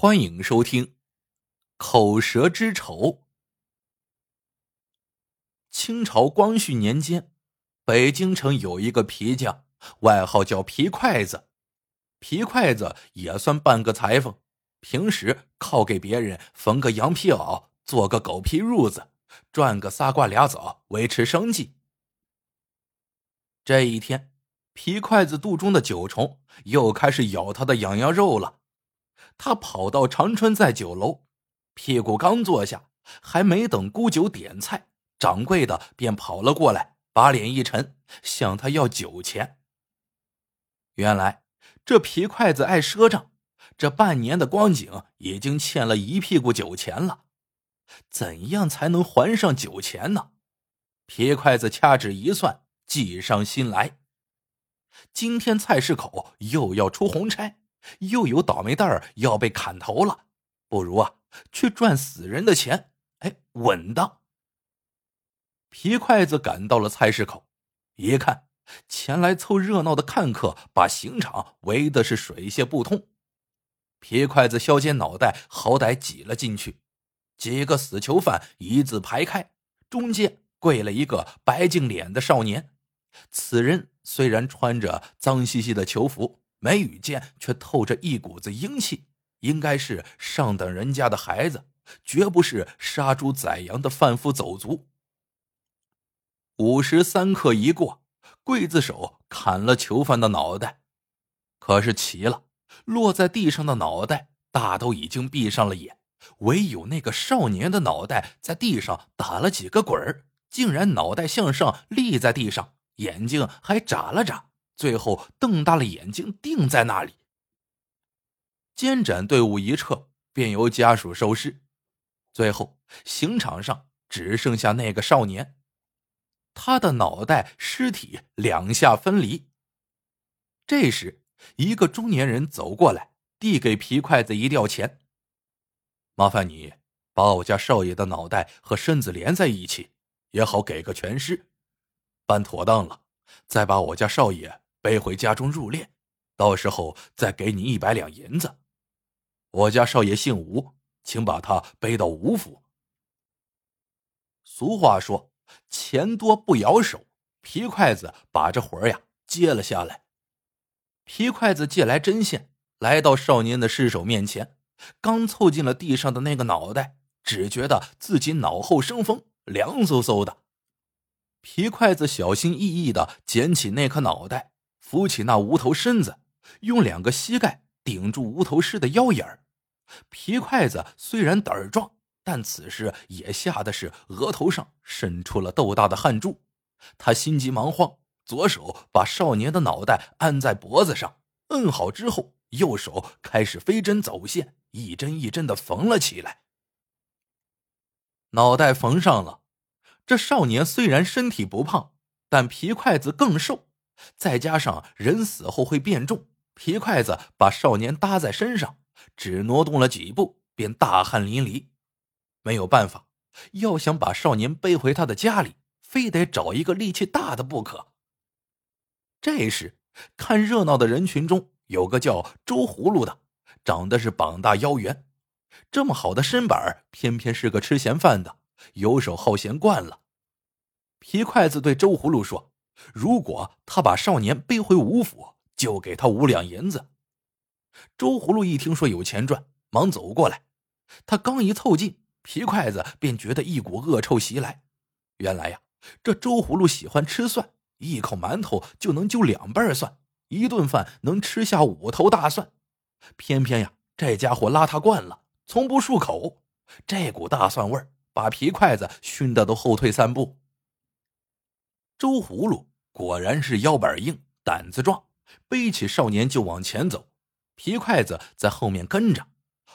欢迎收听《口舌之仇》。清朝光绪年间，北京城有一个皮匠，外号叫皮筷子。皮筷子也算半个裁缝，平时靠给别人缝个羊皮袄，做个狗皮褥子，赚个仨瓜俩枣，维持生计。这一天，皮筷子肚中的九虫又开始咬他的痒痒肉了。他跑到长春在酒楼，屁股刚坐下，还没等姑酒点菜，掌柜的便跑了过来，把脸一沉，向他要酒钱。原来这皮筷子爱赊账，这半年的光景已经欠了一屁股酒钱了。怎样才能还上酒钱呢？皮筷子掐指一算，计上心来。今天菜市口又要出红差。又有倒霉蛋儿要被砍头了，不如啊去赚死人的钱，哎，稳当。皮筷子赶到了菜市口，一看，前来凑热闹的看客把刑场围的是水泄不通。皮筷子削尖脑袋，好歹挤了进去。几个死囚犯一字排开，中间跪了一个白净脸的少年。此人虽然穿着脏兮兮的囚服。眉宇间却透着一股子英气，应该是上等人家的孩子，绝不是杀猪宰羊的贩夫走卒。午时三刻一过，刽子手砍了囚犯的脑袋，可是奇了，落在地上的脑袋大都已经闭上了眼，唯有那个少年的脑袋在地上打了几个滚儿，竟然脑袋向上立在地上，眼睛还眨了眨。最后瞪大了眼睛，定在那里。监斩队伍一撤，便由家属收尸。最后，刑场上只剩下那个少年，他的脑袋、尸体两下分离。这时，一个中年人走过来，递给皮筷子一吊钱：“麻烦你把我家少爷的脑袋和身子连在一起，也好给个全尸。办妥当了，再把我家少爷。”背回家中入殓，到时候再给你一百两银子。我家少爷姓吴，请把他背到吴府。俗话说：“钱多不咬手。”皮筷子把这活呀接了下来。皮筷子借来针线，来到少年的尸首面前，刚凑近了地上的那个脑袋，只觉得自己脑后生风，凉飕飕的。皮筷子小心翼翼的捡起那颗脑袋。扶起那无头身子，用两个膝盖顶住无头尸的腰眼儿。皮筷子虽然胆儿壮，但此时也吓得是额头上渗出了豆大的汗珠。他心急忙慌，左手把少年的脑袋按在脖子上，摁好之后，右手开始飞针走线，一针一针的缝了起来。脑袋缝上了，这少年虽然身体不胖，但皮筷子更瘦。再加上人死后会变重，皮筷子把少年搭在身上，只挪动了几步，便大汗淋漓。没有办法，要想把少年背回他的家里，非得找一个力气大的不可。这时，看热闹的人群中有个叫周葫芦的，长得是膀大腰圆，这么好的身板，偏偏是个吃闲饭的，游手好闲惯了。皮筷子对周葫芦说。如果他把少年背回吴府，就给他五两银子。周葫芦一听说有钱赚，忙走过来。他刚一凑近，皮筷子便觉得一股恶臭袭来。原来呀，这周葫芦喜欢吃蒜，一口馒头就能揪两瓣蒜，一顿饭能吃下五头大蒜。偏偏呀，这家伙邋遢惯了，从不漱口，这股大蒜味儿把皮筷子熏得都后退三步。周葫芦果然是腰板硬、胆子壮，背起少年就往前走，皮筷子在后面跟着。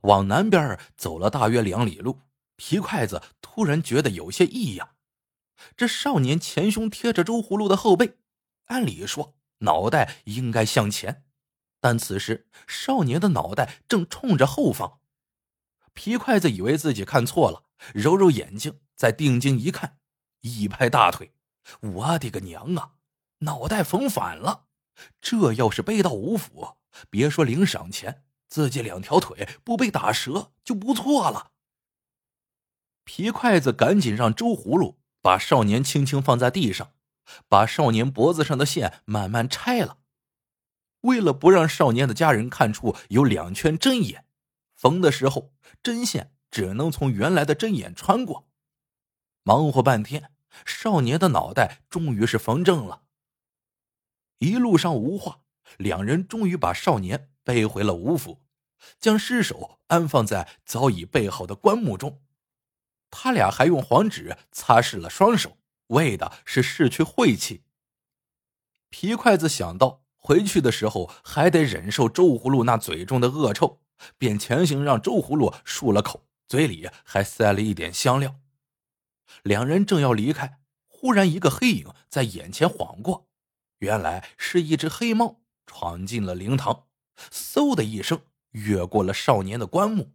往南边走了大约两里路，皮筷子突然觉得有些异样。这少年前胸贴着周葫芦的后背，按理说脑袋应该向前，但此时少年的脑袋正冲着后方。皮筷子以为自己看错了，揉揉眼睛，再定睛一看，一拍大腿。我的个娘啊！脑袋缝反了，这要是背到吴府，别说领赏钱，自己两条腿不被打折就不错了。皮筷子赶紧让周葫芦把少年轻轻放在地上，把少年脖子上的线慢慢拆了。为了不让少年的家人看出有两圈针眼，缝的时候针线只能从原来的针眼穿过。忙活半天，少年的脑袋终于是缝正了。一路上无话，两人终于把少年背回了吴府。将尸首安放在早已备好的棺木中，他俩还用黄纸擦拭了双手，为的是拭去晦气。皮筷子想到回去的时候还得忍受周葫芦那嘴中的恶臭，便强行让周葫芦漱了口，嘴里还塞了一点香料。两人正要离开，忽然一个黑影在眼前晃过，原来是一只黑猫闯进了灵堂，嗖的一声。越过了少年的棺木。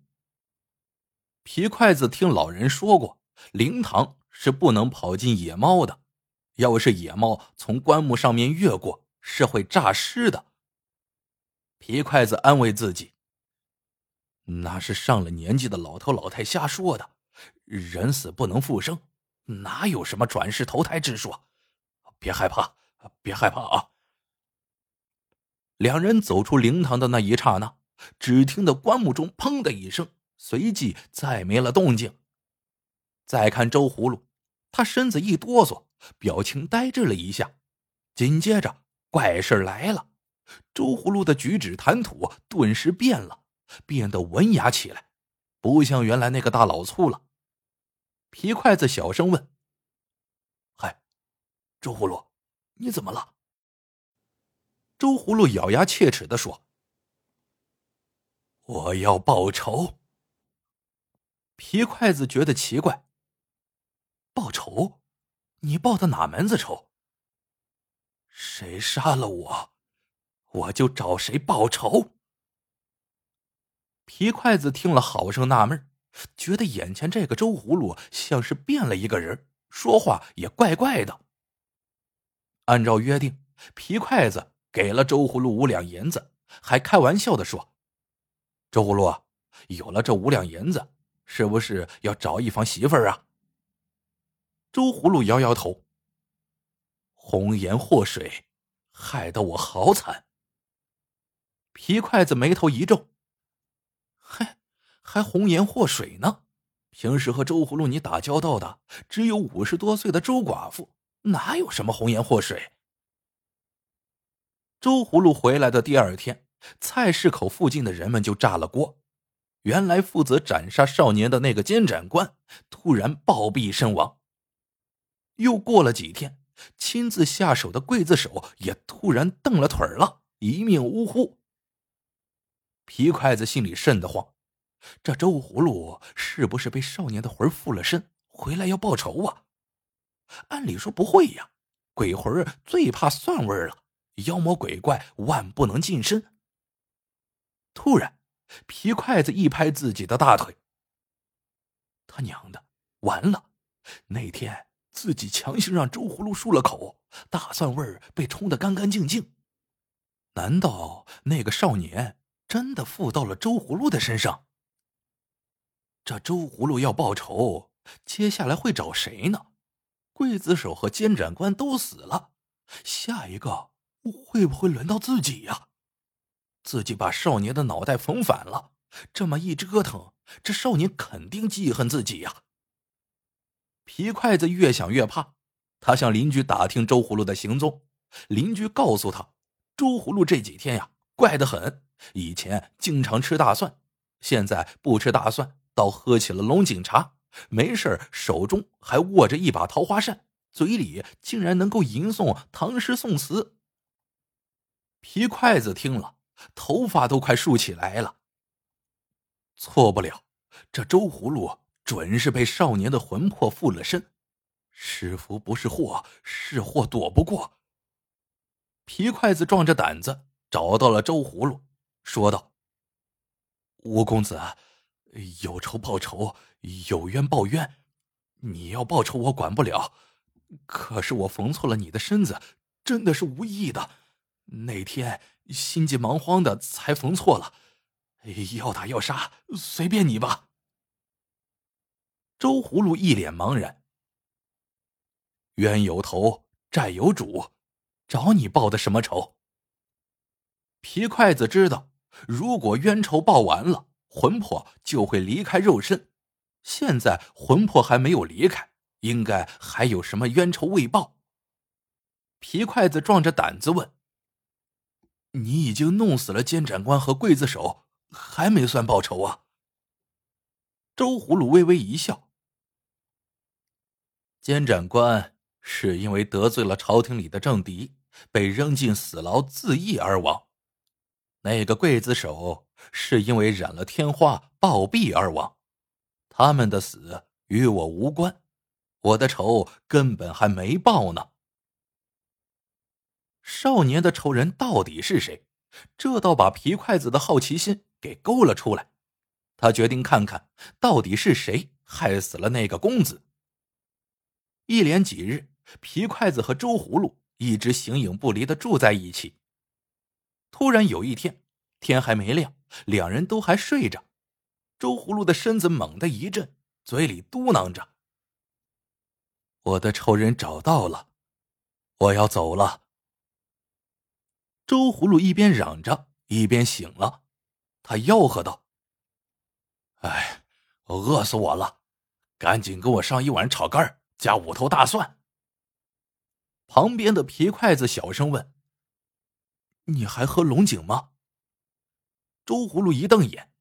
皮筷子听老人说过，灵堂是不能跑进野猫的，要是野猫从棺木上面越过，是会诈尸的。皮筷子安慰自己：“那是上了年纪的老头老太瞎说的，人死不能复生，哪有什么转世投胎之说？别害怕，别害怕啊！”两人走出灵堂的那一刹那。只听得棺木中“砰”的一声，随即再没了动静。再看周葫芦，他身子一哆嗦，表情呆滞了一下。紧接着，怪事来了，周葫芦的举止谈吐顿时变了，变得文雅起来，不像原来那个大老粗了。皮筷子小声问：“嗨，周葫芦，你怎么了？”周葫芦咬牙切齿的说。我要报仇。皮筷子觉得奇怪。报仇？你报的哪门子仇？谁杀了我，我就找谁报仇。皮筷子听了，好生纳闷，觉得眼前这个周葫芦像是变了一个人，说话也怪怪的。按照约定，皮筷子给了周葫芦五两银子，还开玩笑的说。周葫芦，有了这五两银子，是不是要找一房媳妇儿啊？周葫芦摇摇头。红颜祸水，害得我好惨。皮筷子眉头一皱，嗨，还红颜祸水呢？平时和周葫芦你打交道的只有五十多岁的周寡妇，哪有什么红颜祸水？周葫芦回来的第二天。菜市口附近的人们就炸了锅。原来负责斩杀少年的那个监斩官突然暴毙身亡。又过了几天，亲自下手的刽子手也突然蹬了腿了，一命呜呼。皮筷子心里瘆得慌，这周葫芦是不是被少年的魂附了身，回来要报仇啊？按理说不会呀，鬼魂最怕蒜味了，妖魔鬼怪万不能近身。突然，皮筷子一拍自己的大腿。他娘的，完了！那天自己强行让周葫芦漱了口，大蒜味被冲得干干净净。难道那个少年真的附到了周葫芦的身上？这周葫芦要报仇，接下来会找谁呢？刽子手和监斩官都死了，下一个会不会轮到自己呀？自己把少年的脑袋缝反了，这么一折腾，这少年肯定记恨自己呀。皮筷子越想越怕，他向邻居打听周葫芦的行踪，邻居告诉他，周葫芦这几天呀怪得很，以前经常吃大蒜，现在不吃大蒜，倒喝起了龙井茶，没事手中还握着一把桃花扇，嘴里竟然能够吟诵唐诗宋词。皮筷子听了。头发都快竖起来了。错不了，这周葫芦准是被少年的魂魄附了身，是福不是祸，是祸躲不过。皮筷子壮着胆子找到了周葫芦，说道：“吴公子，有仇报仇，有冤报冤。你要报仇，我管不了。可是我缝错了你的身子，真的是无意的。那天……”心急忙慌的才缝错了，要打要杀，随便你吧。周葫芦一脸茫然。冤有头，债有主，找你报的什么仇？皮筷子知道，如果冤仇报完了，魂魄就会离开肉身。现在魂魄还没有离开，应该还有什么冤仇未报。皮筷子壮着胆子问：“你已经弄死了监斩官和刽子手，还没算报仇啊？”周葫芦微微一笑：“监斩官是因为得罪了朝廷里的政敌，被扔进死牢自缢而亡；那个刽子手是因为染了天花暴毙而亡。他们的死与我无关，我的仇根本还没报呢。”少年的仇人到底是谁？这倒把皮筷子的好奇心给勾了出来。他决定看看到底是谁害死了那个公子。一连几日，皮筷子和周葫芦一直形影不离的住在一起。突然有一天，天还没亮，两人都还睡着。周葫芦的身子猛地一震，嘴里嘟囔着：“我的仇人找到了，我要走了。”周葫芦一边嚷着，一边醒了。他吆喝道：“哎，饿死我了！赶紧给我上一碗炒肝加五头大蒜。”旁边的皮筷子小声问：“你还喝龙井吗？”周葫芦一瞪眼：“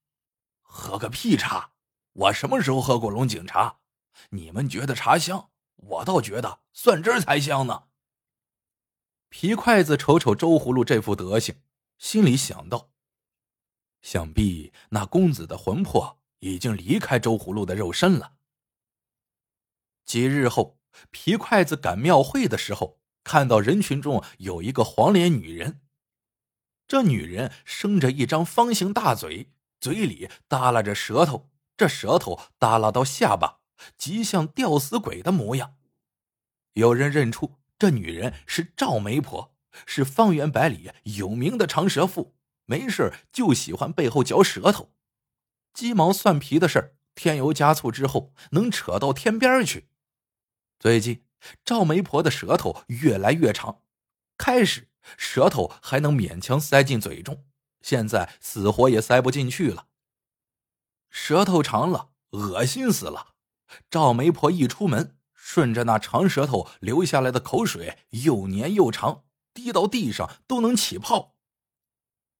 喝个屁茶！我什么时候喝过龙井茶？你们觉得茶香，我倒觉得蒜汁才香呢。”皮筷子瞅瞅周葫芦这副德行，心里想到：想必那公子的魂魄已经离开周葫芦的肉身了。几日后，皮筷子赶庙会的时候，看到人群中有一个黄脸女人。这女人生着一张方形大嘴，嘴里耷拉着舌头，这舌头耷拉到下巴，极像吊死鬼的模样。有人认出。这女人是赵媒婆，是方圆百里有名的长舌妇，没事就喜欢背后嚼舌头，鸡毛蒜皮的事儿添油加醋之后能扯到天边去。最近赵媒婆的舌头越来越长，开始舌头还能勉强塞进嘴中，现在死活也塞不进去了。舌头长了，恶心死了。赵媒婆一出门。顺着那长舌头流下来的口水，又黏又长，滴到地上都能起泡。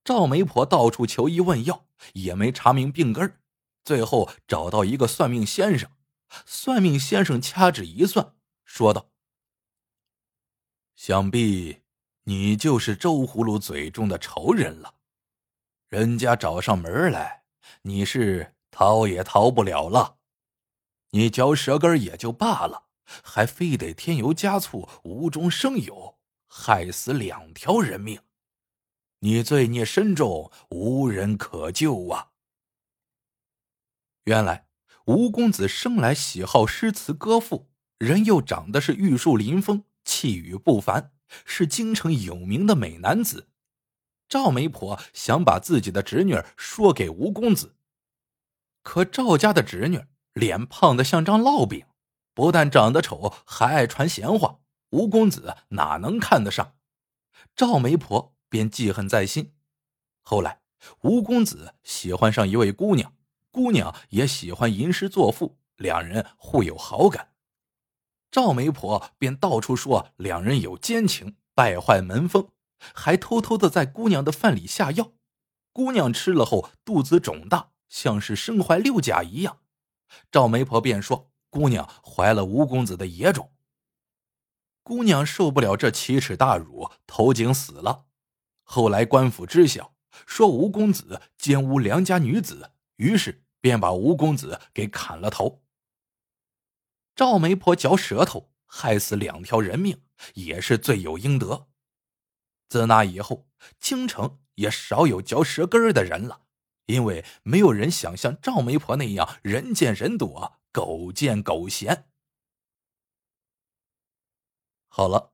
赵媒婆到处求医问药，也没查明病根最后找到一个算命先生，算命先生掐指一算，说道：“想必你就是周葫芦嘴中的仇人了。人家找上门来，你是逃也逃不了了。你嚼舌根也就罢了。”还非得添油加醋，无中生有，害死两条人命，你罪孽深重，无人可救啊！原来吴公子生来喜好诗词歌赋，人又长得是玉树临风，气宇不凡，是京城有名的美男子。赵媒婆想把自己的侄女说给吴公子，可赵家的侄女脸胖的像张烙饼。不但长得丑，还爱传闲话。吴公子哪能看得上？赵媒婆便记恨在心。后来，吴公子喜欢上一位姑娘，姑娘也喜欢吟诗作赋，两人互有好感。赵媒婆便到处说两人有奸情，败坏门风，还偷偷的在姑娘的饭里下药。姑娘吃了后肚子肿大，像是身怀六甲一样。赵媒婆便说。姑娘怀了吴公子的野种，姑娘受不了这奇耻大辱，投井死了。后来官府知晓，说吴公子奸污良家女子，于是便把吴公子给砍了头。赵媒婆嚼舌头害死两条人命，也是罪有应得。自那以后，京城也少有嚼舌根的人了，因为没有人想像赵媒婆那样人见人躲。狗见狗嫌。好了，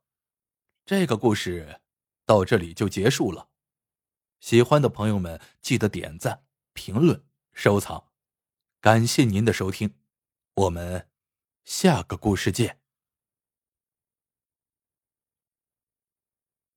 这个故事到这里就结束了。喜欢的朋友们记得点赞、评论、收藏。感谢您的收听，我们下个故事见。